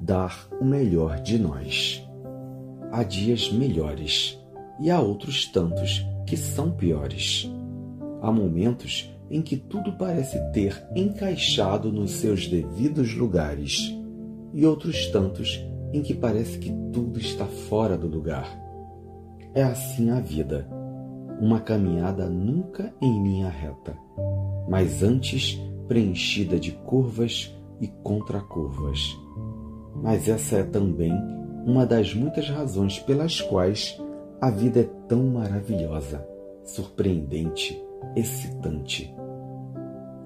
dar o melhor de nós. Há dias melhores e há outros tantos que são piores. Há momentos em que tudo parece ter encaixado nos seus devidos lugares e outros tantos em que parece que tudo está fora do lugar. É assim a vida, uma caminhada nunca em linha reta, mas antes preenchida de curvas e contracurvas. Mas essa é também uma das muitas razões pelas quais a vida é tão maravilhosa, surpreendente, excitante.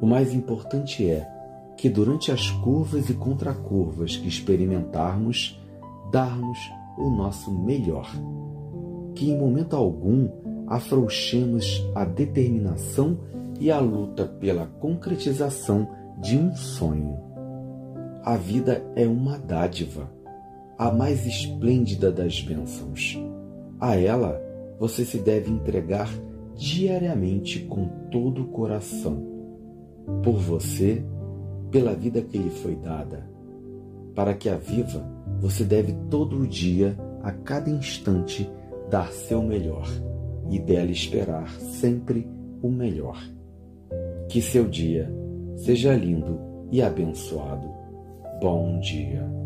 O mais importante é que durante as curvas e contracurvas que experimentarmos, darmos o nosso melhor. Que em momento algum afrouxemos a determinação e a luta pela concretização de um sonho. A vida é uma dádiva, a mais esplêndida das bênçãos. A ela você se deve entregar diariamente com todo o coração. Por você, pela vida que lhe foi dada. Para que a viva, você deve todo dia, a cada instante, dar seu melhor e dela esperar sempre o melhor. Que seu dia seja lindo e abençoado. Bom dia.